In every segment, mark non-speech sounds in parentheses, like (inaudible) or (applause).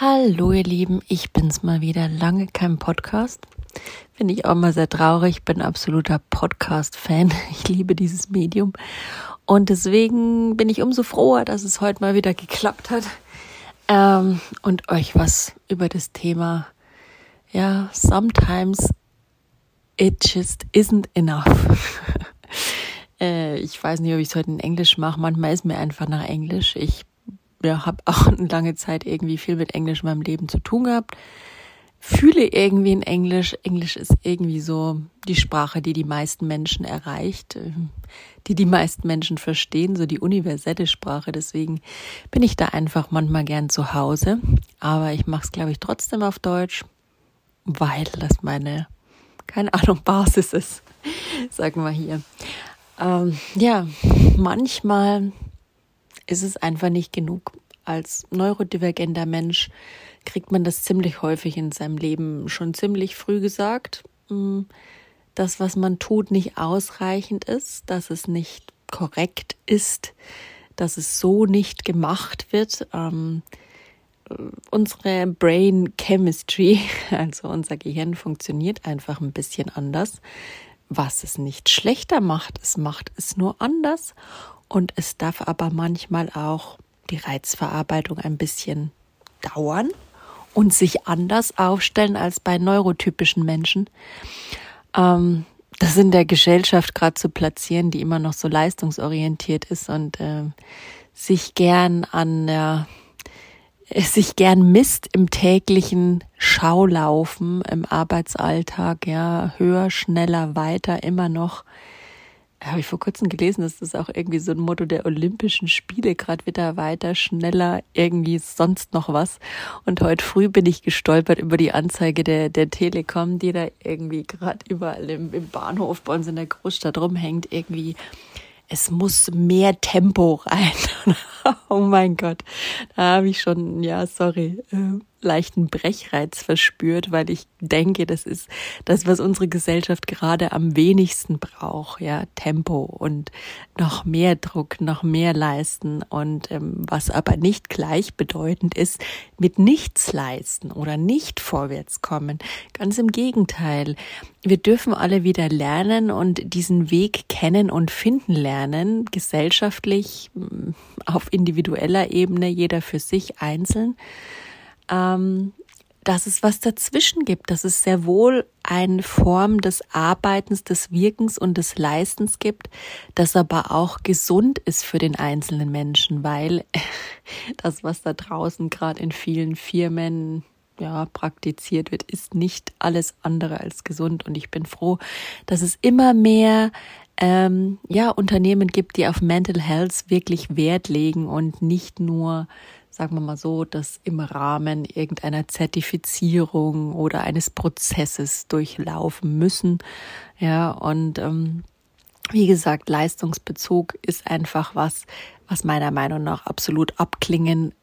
Hallo ihr Lieben, ich bin's mal wieder. Lange kein Podcast. Finde ich auch mal sehr traurig. Bin absoluter Podcast-Fan. (laughs) Ich liebe dieses Medium. Und deswegen bin ich umso froher, dass es heute mal wieder geklappt hat. Ähm, und euch was über das Thema, ja, sometimes it just isn't enough. (laughs) äh, ich weiß nicht, ob ich es heute in Englisch mache. Manchmal ist mir einfach nach Englisch. Ich ja, habe (laughs) auch eine lange Zeit irgendwie viel mit Englisch in meinem Leben zu tun gehabt. Fühle irgendwie in Englisch. Englisch ist irgendwie so die Sprache, die die meisten Menschen erreicht, äh, die die meisten Menschen verstehen, so die universelle Sprache. Deswegen bin ich da einfach manchmal gern zu Hause. Aber ich mache es, glaube ich, trotzdem auf Deutsch, weil das meine, keine Ahnung, (laughs) Basis ist, sagen wir hier. Ähm, ja, manchmal ist es einfach nicht genug. Als neurodivergenter Mensch kriegt man das ziemlich häufig in seinem Leben schon ziemlich früh gesagt, hm, dass was man tut nicht ausreichend ist, dass es nicht korrekt ist, dass es so nicht gemacht wird. Ähm, unsere Brain Chemistry, (laughs) also unser Gehirn funktioniert einfach ein bisschen anders, was es nicht schlechter macht, es macht es nur anders und es darf aber manchmal auch die Reizverarbeitung ein bisschen dauern und sich anders aufstellen als bei neurotypischen Menschen. Ähm, das in der Gesellschaft gerade zu platzieren, die immer noch so leistungsorientiert ist und äh, sich gern an der sich gern misst im täglichen Schaulaufen, im Arbeitsalltag, ja, höher, schneller, weiter, immer noch habe ich vor kurzem gelesen, dass das auch irgendwie so ein Motto der Olympischen Spiele, gerade wieder weiter, schneller, irgendwie sonst noch was. Und heute früh bin ich gestolpert über die Anzeige der, der Telekom, die da irgendwie gerade überall im, im Bahnhof bei uns in der Großstadt rumhängt, irgendwie es muss mehr Tempo rein. (laughs) oh mein Gott, da habe ich schon, ja, sorry, äh, leichten Brechreiz verspürt, weil ich denke, das ist das, was unsere Gesellschaft gerade am wenigsten braucht, ja, Tempo und noch mehr Druck, noch mehr leisten und ähm, was aber nicht gleichbedeutend ist mit nichts leisten oder nicht vorwärts kommen. Ganz im Gegenteil. Wir dürfen alle wieder lernen und diesen Weg kennen und finden lernen, gesellschaftlich, auf individueller Ebene, jeder für sich einzeln ähm, dass es was dazwischen gibt, dass es sehr wohl eine Form des Arbeitens, des Wirkens und des Leistens gibt, das aber auch gesund ist für den einzelnen Menschen, weil (laughs) das, was da draußen gerade in vielen Firmen ja, praktiziert wird, ist nicht alles andere als gesund. Und ich bin froh, dass es immer mehr ähm, ja, Unternehmen gibt, die auf Mental Health wirklich Wert legen und nicht nur sagen wir mal so, das im Rahmen irgendeiner Zertifizierung oder eines Prozesses durchlaufen müssen. Ja, und ähm, wie gesagt, Leistungsbezug ist einfach was, was meiner Meinung nach absolut abklingen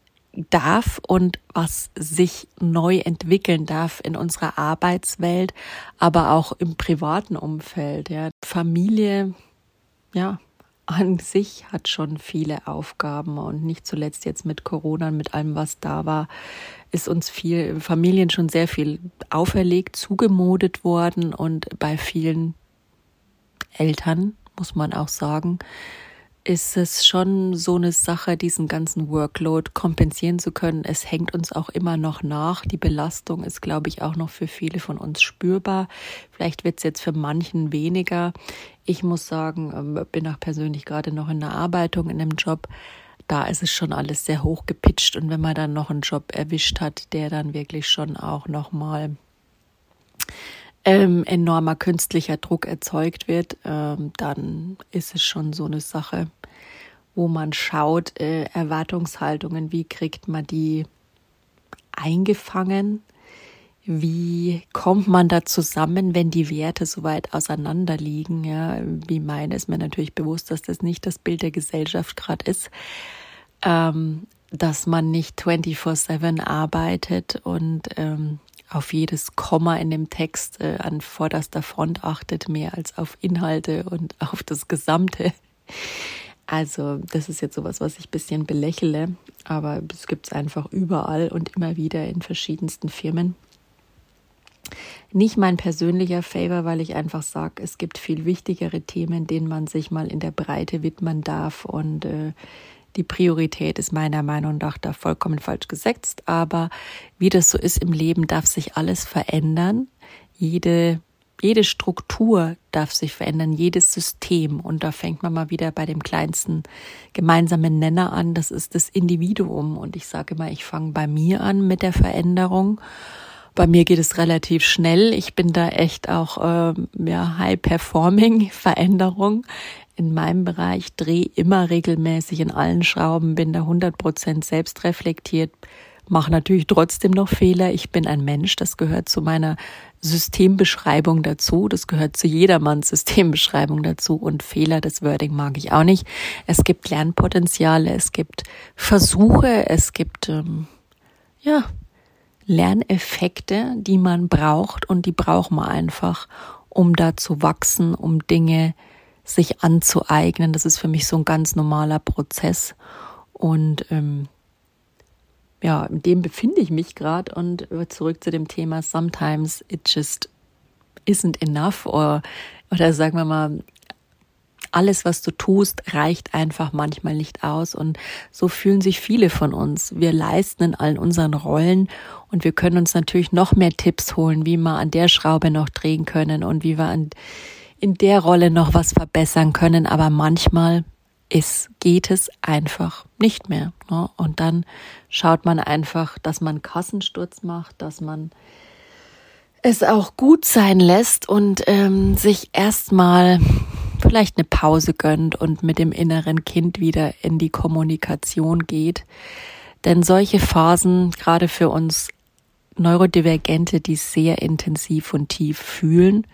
darf und was sich neu entwickeln darf in unserer Arbeitswelt, aber auch im privaten Umfeld. Ja. Familie, ja, an sich hat schon viele Aufgaben und nicht zuletzt jetzt mit Corona, mit allem, was da war, ist uns viel Familien schon sehr viel auferlegt, zugemodet worden und bei vielen Eltern, muss man auch sagen, ist es schon so eine Sache, diesen ganzen Workload kompensieren zu können. Es hängt uns auch immer noch nach. Die Belastung ist, glaube ich, auch noch für viele von uns spürbar. Vielleicht wird es jetzt für manchen weniger. Ich muss sagen, ähm, bin auch persönlich gerade noch in der Arbeitung, in einem Job. Da ist es schon alles sehr hoch gepitcht. Und wenn man dann noch einen Job erwischt hat, der dann wirklich schon auch nochmal ähm, enormer künstlicher Druck erzeugt wird, ähm, dann ist es schon so eine Sache, wo man schaut, äh, Erwartungshaltungen, wie kriegt man die eingefangen? Wie kommt man da zusammen, wenn die Werte so weit auseinander liegen? Ja, wie meine ist mir natürlich bewusst, dass das nicht das Bild der Gesellschaft gerade ist, ähm, dass man nicht 24/7 arbeitet und ähm, auf jedes Komma in dem Text äh, an vorderster Front achtet, mehr als auf Inhalte und (laughs) auf das Gesamte. Also das ist jetzt sowas, was ich ein bisschen belächle, aber es gibt es einfach überall und immer wieder in verschiedensten Firmen. Nicht mein persönlicher Favor, weil ich einfach sage, es gibt viel wichtigere Themen, denen man sich mal in der Breite widmen darf und äh, die Priorität ist meiner Meinung nach da vollkommen falsch gesetzt, aber wie das so ist im Leben, darf sich alles verändern. Jede jede Struktur darf sich verändern, jedes System. Und da fängt man mal wieder bei dem kleinsten gemeinsamen Nenner an. Das ist das Individuum. Und ich sage immer, ich fange bei mir an mit der Veränderung. Bei mir geht es relativ schnell. Ich bin da echt auch äh, ja, High-Performing (laughs) Veränderung in meinem Bereich, drehe immer regelmäßig in allen Schrauben, bin da 100 Prozent selbst reflektiert, mache natürlich trotzdem noch Fehler. Ich bin ein Mensch, das gehört zu meiner Systembeschreibung dazu. Das gehört zu jedermanns (laughs) Systembeschreibung dazu. Und Fehler, das Wording mag ich auch nicht. Es gibt Lernpotenziale, es gibt Versuche, es gibt, ähm, ja, Lerneffekte, die man braucht und die braucht man einfach, um da zu wachsen, um Dinge sich anzueignen. Das ist für mich so ein ganz normaler Prozess. Und ähm, ja, in dem befinde ich mich gerade und zurück zu dem Thema sometimes it just isn't enough oder, oder sagen wir mal, alles, was du tust, reicht einfach manchmal nicht aus. Und so fühlen sich viele von uns. Wir leisten in allen unseren Rollen und wir können uns natürlich noch mehr Tipps holen, wie wir an der Schraube noch drehen können und wie wir an, in der Rolle noch was verbessern können. Aber manchmal ist, geht es einfach nicht mehr. Ne? Und dann schaut man einfach, dass man Kassensturz macht, dass man es auch gut sein lässt und ähm, sich erstmal vielleicht eine Pause gönnt und mit dem inneren Kind wieder in die Kommunikation geht. Denn solche Phasen, gerade für uns Neurodivergente, die sehr intensiv und tief fühlen,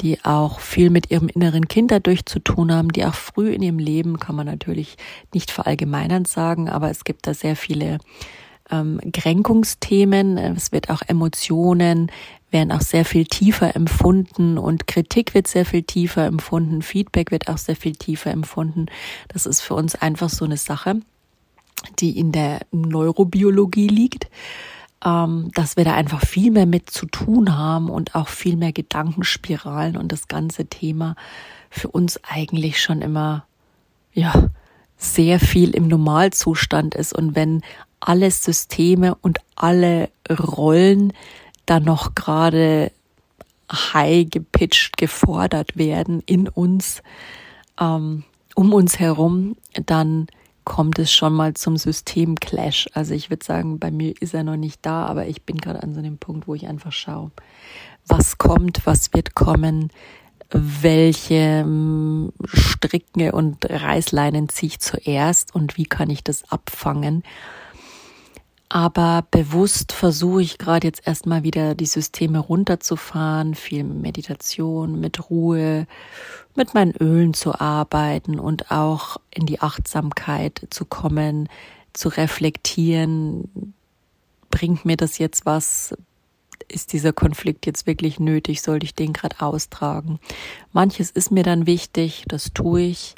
die auch viel mit ihrem inneren Kind dadurch zu tun haben, die auch früh in ihrem Leben, kann man natürlich nicht verallgemeinernd sagen, aber es gibt da sehr viele ähm, Kränkungsthemen, es wird auch Emotionen, werden auch sehr viel tiefer empfunden und Kritik wird sehr viel tiefer empfunden, Feedback wird auch sehr viel tiefer empfunden. Das ist für uns einfach so eine Sache, die in der Neurobiologie liegt ähm, dass wir da einfach viel mehr mit zu tun haben und auch viel mehr Gedankenspiralen und das ganze Thema für uns eigentlich schon immer, ja, sehr viel im Normalzustand ist. Und wenn alle Systeme und alle Rollen dann noch gerade high gepitcht gefordert werden in uns, ähm, um uns herum, dann kommt es schon mal zum Systemclash. Also ich würde sagen, bei mir ist er noch nicht da, aber ich bin gerade an so einem Punkt, wo ich einfach schaue, was kommt, was wird kommen, welche hm, Stricke und Reißleinen ziehe ich zuerst und wie kann ich das abfangen. Aber bewusst versuche ich gerade jetzt erstmal wieder die Systeme runterzufahren, viel Meditation, mit Ruhe, mit meinen Ölen zu arbeiten und auch in die Achtsamkeit zu kommen, zu reflektieren. Bringt mir das jetzt was? Ist dieser Konflikt jetzt wirklich nötig? Sollte ich den gerade austragen? Manches ist mir dann wichtig, das tue ich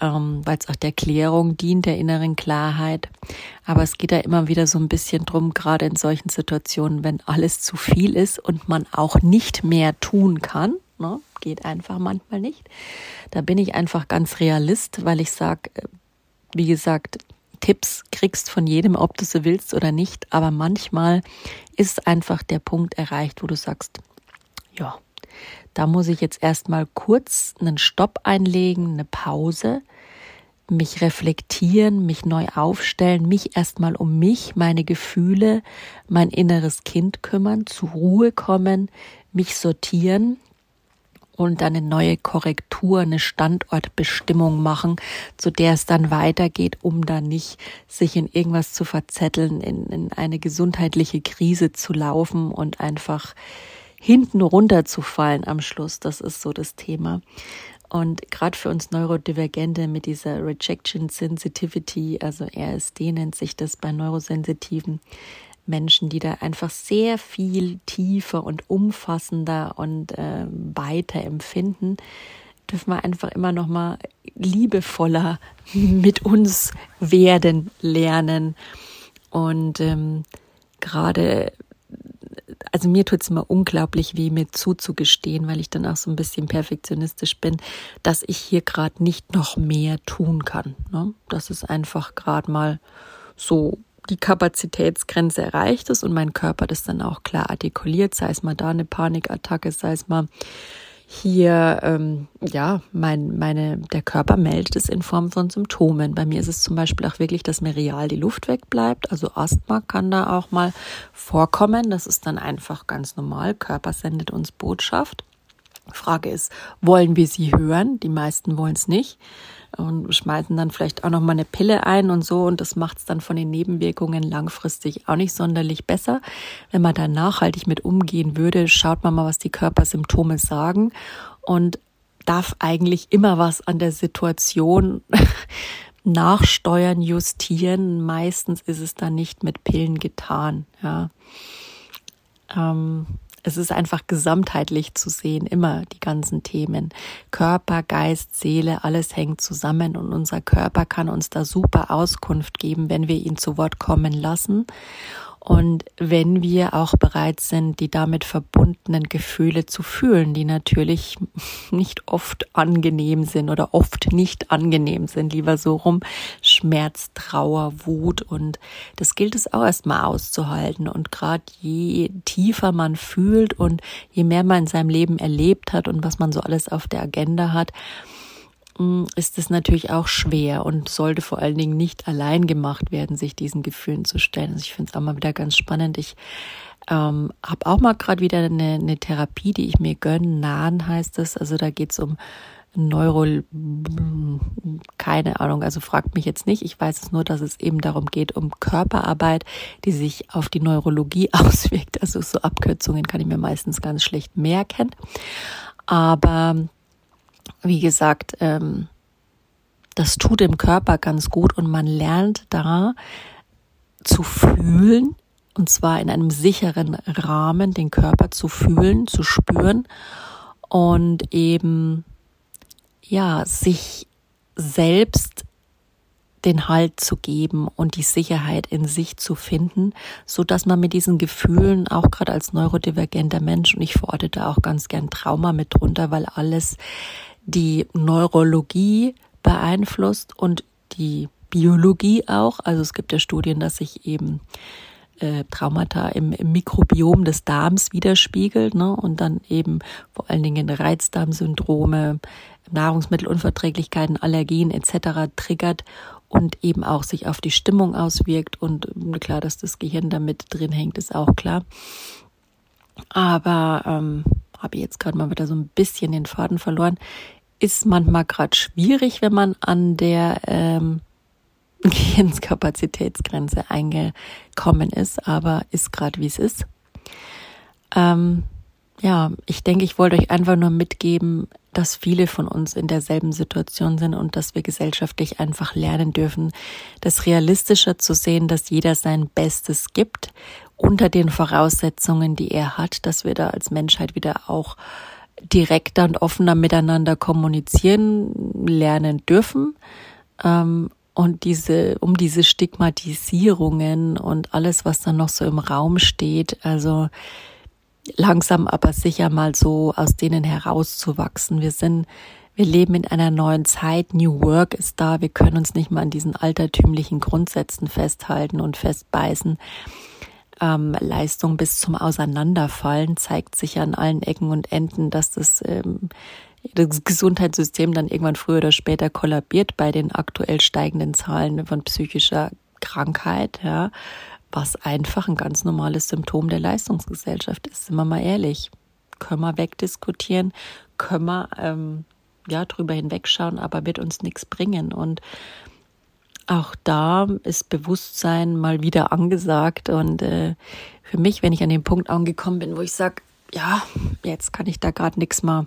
ähm, weil es auch der Klärung dient, der inneren Klarheit. Aber es geht da immer wieder so ein bisschen drum, gerade in solchen Situationen, wenn alles zu viel ist und man auch nicht mehr tun kann. Ne? Geht einfach manchmal nicht. Da bin ich einfach ganz realist, weil ich sage, äh, wie gesagt, Tipps kriegst von jedem, ob du sie willst oder nicht. Aber manchmal ist einfach der Punkt erreicht, wo du sagst, ja, da muss ich jetzt erstmal kurz einen Stopp einlegen, eine Pause, mich reflektieren, mich neu aufstellen, mich erstmal um mich, meine Gefühle, mein inneres Kind kümmern, zur Ruhe kommen, mich sortieren und dann eine neue Korrektur, eine Standortbestimmung machen, zu der es dann weitergeht, um dann nicht sich in irgendwas zu verzetteln, in, in eine gesundheitliche Krise zu laufen und einfach hinten runterzufallen am Schluss. Das ist so das Thema. Und gerade für uns Neurodivergente mit dieser Rejection Sensitivity, also RSD nennt sich das bei neurosensitiven Menschen, die da einfach sehr viel tiefer und umfassender und äh, weiter empfinden, dürfen wir einfach immer noch mal liebevoller (laughs) mit uns werden lernen. Und ähm, gerade, also mir tut es immer unglaublich weh, mir zuzugestehen, weil ich dann auch so ein bisschen perfektionistisch bin, dass ich hier gerade nicht noch mehr tun kann. Ne? Dass es einfach gerade mal so die Kapazitätsgrenze erreicht ist und mein Körper das dann auch klar artikuliert, sei es mal da eine Panikattacke, sei es mal hier, ähm, ja, mein, meine, der Körper meldet es in Form von Symptomen. Bei mir ist es zum Beispiel auch wirklich, dass mir real die Luft wegbleibt. Also Asthma kann da auch mal vorkommen. Das ist dann einfach ganz normal. Körper sendet uns Botschaft. Frage ist, wollen wir sie hören? Die meisten wollen es nicht und schmeißen dann vielleicht auch noch mal eine Pille ein und so und das macht es dann von den Nebenwirkungen langfristig auch nicht sonderlich besser. Wenn man da nachhaltig mit umgehen würde, schaut man mal, was die Körpersymptome sagen und darf eigentlich immer was an der Situation (laughs) nachsteuern, justieren. Meistens ist es dann nicht mit Pillen getan. Ja. Ähm, es ist einfach gesamtheitlich zu sehen, immer die ganzen Themen. Körper, Geist, Seele, alles hängt zusammen und unser Körper kann uns da super Auskunft geben, wenn wir ihn zu Wort kommen lassen. Und wenn wir auch bereit sind, die damit verbundenen Gefühle zu fühlen, die natürlich nicht oft angenehm sind oder oft nicht angenehm sind, lieber so rum, Schmerz, Trauer, Wut und das gilt es auch erstmal auszuhalten. Und gerade je tiefer man fühlt und je mehr man in seinem Leben erlebt hat und was man so alles auf der Agenda hat, ist es natürlich auch schwer und sollte vor allen Dingen nicht allein gemacht werden, sich diesen Gefühlen zu stellen. Also ich finde es auch mal wieder ganz spannend. Ich ähm, habe auch mal gerade wieder eine, eine Therapie, die ich mir gönne. Nahen heißt es. Also da geht es um Neuro, keine Ahnung, also fragt mich jetzt nicht. Ich weiß es nur, dass es eben darum geht, um Körperarbeit, die sich auf die Neurologie (laughs) auswirkt. Also so Abkürzungen kann ich mir meistens ganz schlecht merken. Aber wie gesagt, ähm, das tut dem Körper ganz gut und man lernt da zu fühlen, und zwar in einem sicheren Rahmen, den Körper zu fühlen, zu spüren und eben, ja, sich selbst den Halt zu geben und die Sicherheit in sich zu finden, so dass man mit diesen Gefühlen auch gerade als neurodivergenter Mensch und ich verorte da auch ganz gern Trauma mit drunter, weil alles die Neurologie beeinflusst und die Biologie auch. Also es gibt ja Studien, dass sich eben äh, Traumata im, im, Mikrobiom des Darms widerspiegelt ne? und dann eben vor allen Dingen Reizdarmsyndrome, Nahrungsmittelunverträglichkeiten, Allergien etc. triggert und eben auch sich auf die Stimmung auswirkt und klar, dass das Gehirn damit drin hängt, ist auch klar. Aber ähm, habe ich jetzt gerade mal wieder so ein bisschen den Faden verloren ist manchmal gerade schwierig, wenn man an der ähm, (laughs) Gehirnskapazitätsgrenze eingekommen ist, aber ist gerade wie es ist. Ähm, ja, ich denke, ich wollte euch einfach nur mitgeben, dass viele von uns in derselben Situation sind und dass wir gesellschaftlich einfach lernen dürfen, das realistischer zu sehen, dass jeder sein Bestes gibt unter den Voraussetzungen, die er hat, dass wir da als Menschheit wieder auch direkter und offener miteinander kommunizieren lernen dürfen. Ähm, und diese, um diese Stigmatisierungen und alles, was dann noch so im Raum steht, also langsam aber sicher mal so aus denen herauszuwachsen. Wir sind, wir leben in einer neuen Zeit. New Work ist da. Wir können uns nicht mal an diesen altertümlichen Grundsätzen festhalten und festbeißen ähm, Leistung bis zum Auseinanderfallen zeigt sich an allen Ecken und Enden, dass das, ähm, das Gesundheitssystem dann irgendwann früher oder später kollabiert bei den aktuell steigenden Zahlen von psychischer Krankheit, ja, was einfach ein ganz normales Symptom der Leistungsgesellschaft ist, sind wir mal ehrlich. Können wir wegdiskutieren, können wir ähm, ja drüber hinwegschauen, aber wird uns nichts bringen. Und auch da ist Bewusstsein mal wieder angesagt. Und äh, für mich, wenn ich an den Punkt angekommen bin, wo ich sage, ja, jetzt kann ich da gerade nichts mehr,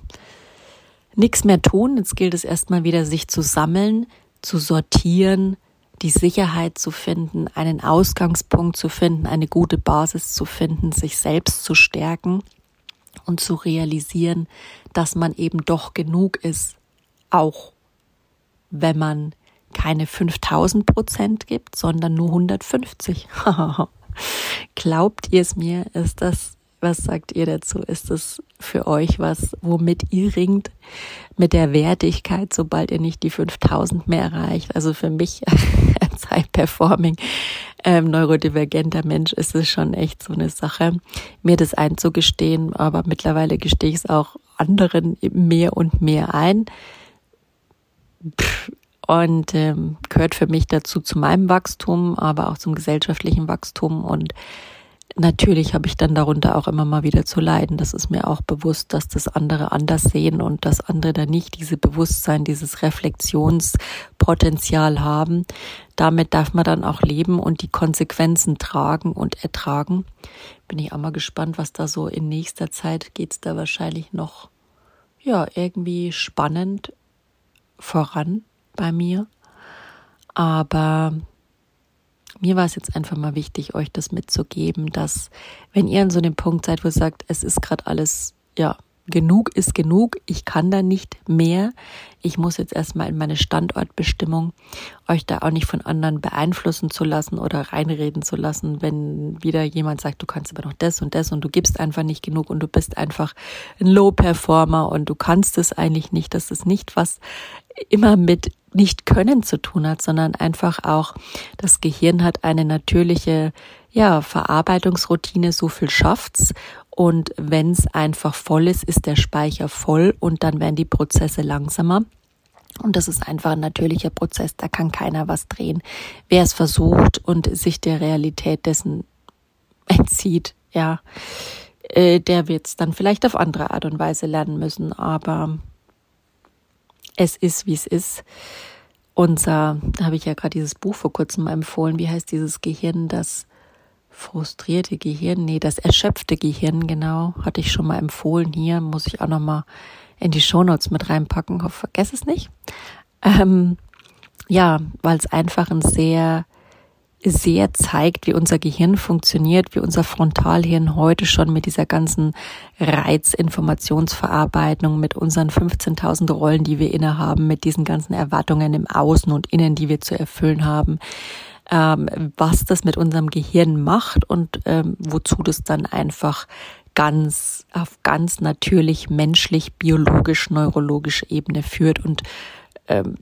nichts mehr tun. Jetzt gilt es erstmal wieder, sich zu sammeln, zu sortieren, die Sicherheit zu finden, einen Ausgangspunkt zu finden, eine gute Basis zu finden, sich selbst zu stärken und zu realisieren, dass man eben doch genug ist auch wenn man keine 5000 Prozent gibt, sondern nur 150. (laughs) Glaubt ihr es mir? Ist das, was sagt ihr dazu? Ist das für euch was, womit ihr ringt mit der Wertigkeit, sobald ihr nicht die 5000 mehr erreicht? Also für mich (laughs) als High-Performing ähm, neurodivergenter Mensch ist es schon echt so eine Sache, mir das einzugestehen, aber mittlerweile gestehe ich es auch anderen mehr und mehr ein. Und ähm, gehört für mich dazu zu meinem Wachstum, aber auch zum gesellschaftlichen Wachstum und natürlich habe ich dann darunter auch immer mal wieder zu leiden. Das ist mir auch bewusst, dass das andere anders sehen und dass andere da nicht diese Bewusstsein, dieses Reflexionspotenzial haben. Damit darf man dann auch leben und die Konsequenzen tragen und ertragen. Bin ich auch mal gespannt, was da so in nächster Zeit geht's da wahrscheinlich noch, ja, irgendwie spannend voran bei mir. Aber mir war es jetzt einfach mal wichtig, euch das mitzugeben, dass wenn ihr an so einem Punkt seid, wo ihr sagt, es ist gerade alles, ja, genug ist genug, ich kann da nicht mehr. Ich muss jetzt erstmal in meine Standortbestimmung euch da auch nicht von anderen beeinflussen zu lassen oder reinreden zu lassen, wenn wieder jemand sagt, du kannst aber noch das und das und du gibst einfach nicht genug und du bist einfach ein Low-Performer und du kannst es eigentlich nicht. Das ist nicht was immer mit nicht können zu tun hat, sondern einfach auch das Gehirn hat eine natürliche ja, Verarbeitungsroutine, so viel schafft's und wenn es einfach voll ist, ist der Speicher voll und dann werden die Prozesse langsamer. Und das ist einfach ein natürlicher Prozess, da kann keiner was drehen. Wer es versucht und sich der Realität dessen entzieht, ja, äh, der wird es dann vielleicht auf andere Art und Weise lernen müssen. Aber es ist, wie es ist. Unser, da habe ich ja gerade dieses Buch vor kurzem empfohlen, wie heißt dieses Gehirn, das frustrierte Gehirn, nee, das erschöpfte Gehirn, genau, hatte ich schon mal empfohlen hier, muss ich auch noch mal in die Shownotes mit reinpacken, hoffe, vergesse es nicht. Ähm, ja, weil es einfach ein sehr, sehr zeigt, wie unser Gehirn funktioniert, wie unser Frontalhirn heute schon mit dieser ganzen Reizinformationsverarbeitung, mit unseren 15.000 Rollen, die wir innehaben, mit diesen ganzen Erwartungen im Außen und Innen, die wir zu erfüllen haben, ähm, was das mit unserem Gehirn macht und ähm, wozu das dann einfach ganz auf ganz natürlich menschlich, biologisch, neurologische Ebene führt und ähm,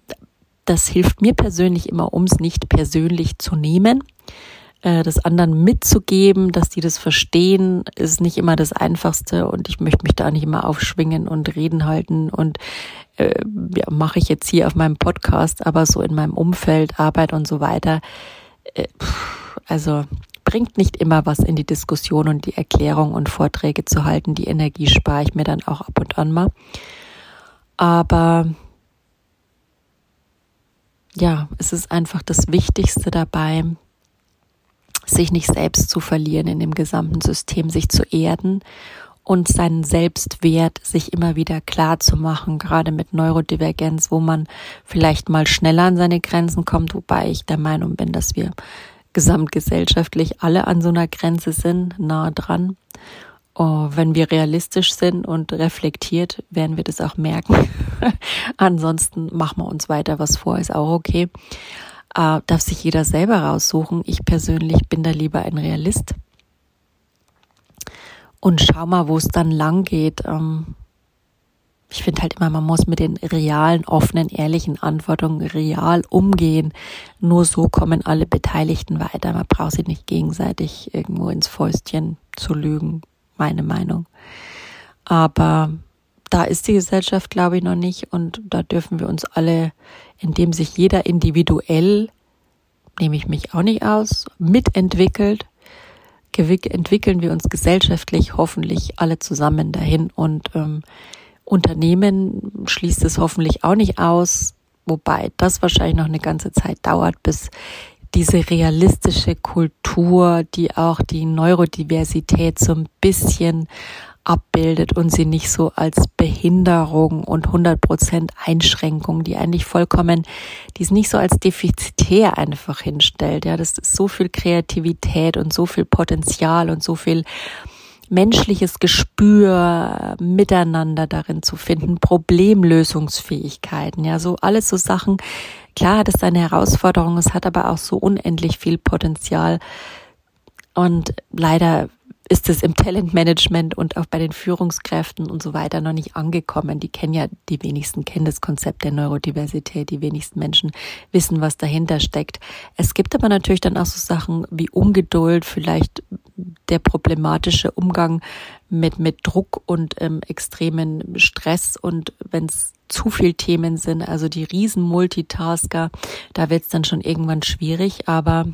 das hilft mir persönlich immer, um es nicht persönlich zu nehmen. Äh, das anderen mitzugeben, dass die das verstehen, ist nicht immer das Einfachste und ich möchte mich da nicht immer aufschwingen und reden halten und äh, ja, mache ich jetzt hier auf meinem Podcast, aber so in meinem Umfeld, Arbeit und so weiter, äh, also bringt nicht immer was in die Diskussion und die Erklärung und Vorträge zu halten. Die Energie spare ich mir dann auch ab und an mal. Aber ja, es ist einfach das Wichtigste dabei, sich nicht selbst zu verlieren in dem gesamten System, sich zu erden und seinen Selbstwert sich immer wieder klar zu machen, gerade mit Neurodivergenz, wo man vielleicht mal schneller an seine Grenzen kommt, wobei ich der Meinung bin, dass wir gesamtgesellschaftlich alle an so einer Grenze sind, nah dran. Oh, wenn wir realistisch sind und reflektiert, werden wir das auch merken. (laughs) Ansonsten machen wir uns weiter was vor, ist auch okay. Äh, darf sich jeder selber raussuchen. Ich persönlich bin da lieber ein Realist und schau mal, wo es dann lang geht. Ähm, ich finde halt immer, man muss mit den realen, offenen, ehrlichen Antworten real umgehen. Nur so kommen alle Beteiligten weiter. Man braucht sich nicht gegenseitig irgendwo ins Fäustchen zu lügen, meine Meinung. Aber da ist die Gesellschaft, glaube ich, noch nicht. Und da dürfen wir uns alle, indem sich jeder individuell, nehme ich mich auch nicht aus, mitentwickelt, entwickeln wir uns gesellschaftlich hoffentlich alle zusammen dahin und ähm, Unternehmen schließt es hoffentlich auch nicht aus, wobei das wahrscheinlich noch eine ganze Zeit dauert, bis diese realistische Kultur, die auch die Neurodiversität so ein bisschen abbildet und sie nicht so als Behinderung und 100% Einschränkung, die eigentlich vollkommen, die es nicht so als defizitär einfach hinstellt. Ja, das ist so viel Kreativität und so viel Potenzial und so viel menschliches Gespür miteinander darin zu finden, Problemlösungsfähigkeiten, ja, so alles so Sachen. Klar hat es seine Herausforderungen, es hat aber auch so unendlich viel Potenzial. Und leider ist es im Talentmanagement und auch bei den Führungskräften und so weiter noch nicht angekommen. Die kennen ja, die wenigsten kennen das Konzept der Neurodiversität. Die wenigsten Menschen wissen, was dahinter steckt. Es gibt aber natürlich dann auch so Sachen wie Ungeduld, vielleicht der problematische Umgang mit, mit Druck und ähm, extremen Stress und wenn es zu viel Themen sind, also die riesen Multitasker, da wird es dann schon irgendwann schwierig, aber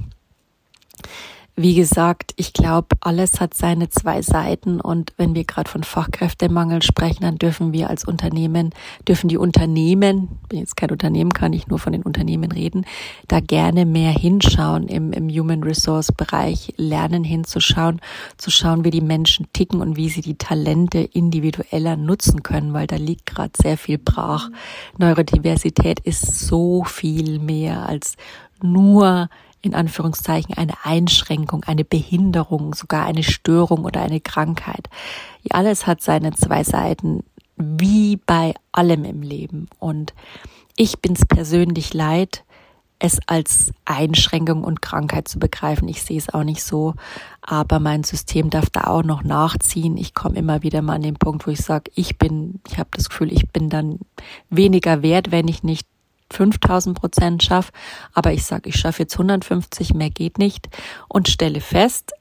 wie gesagt, ich glaube, alles hat seine zwei Seiten und wenn wir gerade von Fachkräftemangel sprechen, dann dürfen wir als Unternehmen, dürfen die Unternehmen, bin jetzt kein Unternehmen, kann ich nur von den Unternehmen reden, da gerne mehr hinschauen im, im Human Resource Bereich, lernen hinzuschauen, zu schauen, wie die Menschen ticken und wie sie die Talente individueller nutzen können, weil da liegt gerade sehr viel brach. Neurodiversität ist so viel mehr als nur in Anführungszeichen eine Einschränkung, eine Behinderung, sogar eine Störung oder eine Krankheit. Alles hat seine zwei Seiten, wie bei allem im Leben. Und ich bin's persönlich leid, es als Einschränkung und Krankheit zu begreifen. Ich sehe es auch nicht so, aber mein System darf da auch noch nachziehen. Ich komme immer wieder mal an den Punkt, wo ich sage, ich bin, ich habe das Gefühl, ich bin dann weniger wert, wenn ich nicht 5000 Prozent schaffe, aber ich sage, ich schaffe jetzt 150, mehr geht nicht und stelle fest,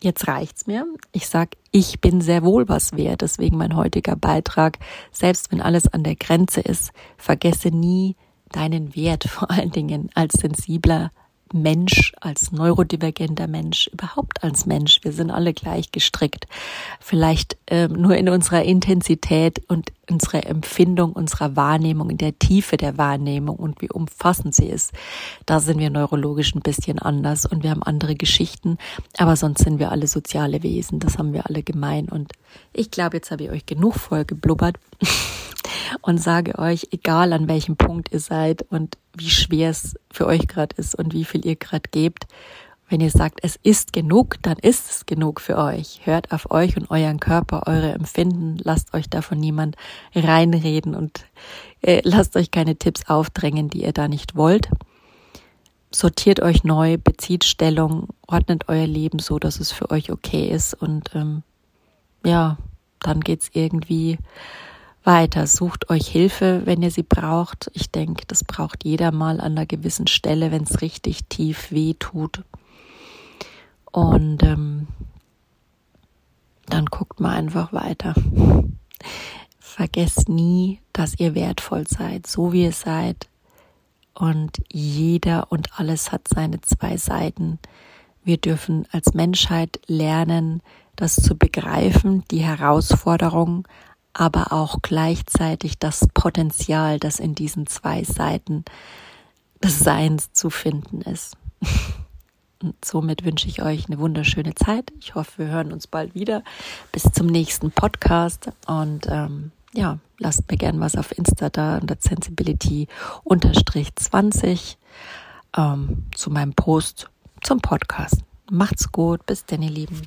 jetzt reicht's mir. Ich sage, ich bin sehr wohl was wert, deswegen mein heutiger Beitrag, selbst wenn alles an der Grenze ist, vergesse nie deinen Wert, (laughs) vor allen Dingen als sensibler Mensch, als neurodivergenter Mensch, überhaupt als Mensch. Wir sind alle gleich gestrickt. Vielleicht ähm, nur in unserer Intensität und unserer Empfindung, unserer Wahrnehmung, in der Tiefe der Wahrnehmung und wie umfassend sie ist. Da sind wir neurologisch ein bisschen anders und wir haben andere Geschichten. Aber sonst sind wir alle soziale Wesen. Das haben wir alle gemein. Und ich glaube, jetzt habe ich euch genug voll geblubbert. (laughs) und sage euch, egal an welchem Punkt ihr seid und wie schwer es für euch gerade ist und wie viel ihr gerade gebt, wenn ihr sagt, es ist genug, dann ist es genug für euch. Hört auf euch und euren Körper, eure Empfinden. Lasst euch davon niemand reinreden und äh, lasst euch keine Tipps aufdrängen, die ihr da nicht wollt. Sortiert euch neu, bezieht Stellung, ordnet euer Leben so, dass es für euch okay ist und ähm, ja, dann geht's irgendwie weiter. Sucht euch Hilfe, wenn ihr sie braucht. Ich denke, das braucht jeder mal an einer gewissen Stelle, wenn es richtig tief weh tut. Und ähm, dann guckt mal einfach weiter. Vergesst nie, dass ihr wertvoll seid, so wie ihr seid. Und jeder und alles hat seine zwei Seiten. Wir dürfen als Menschheit lernen, das zu begreifen, die Herausforderung, aber auch gleichzeitig das Potenzial, das in diesen zwei Seiten des Seins zu finden ist. (laughs) Und somit wünsche ich euch eine wunderschöne Zeit. Ich hoffe, wir hören uns bald wieder. Bis zum nächsten Podcast. Und ähm, ja, lasst mir gern was auf Insta da unter Sensibility unterstrich 20 ähm, zu meinem Post zum Podcast. Macht's gut. Bis denn, ihr Lieben.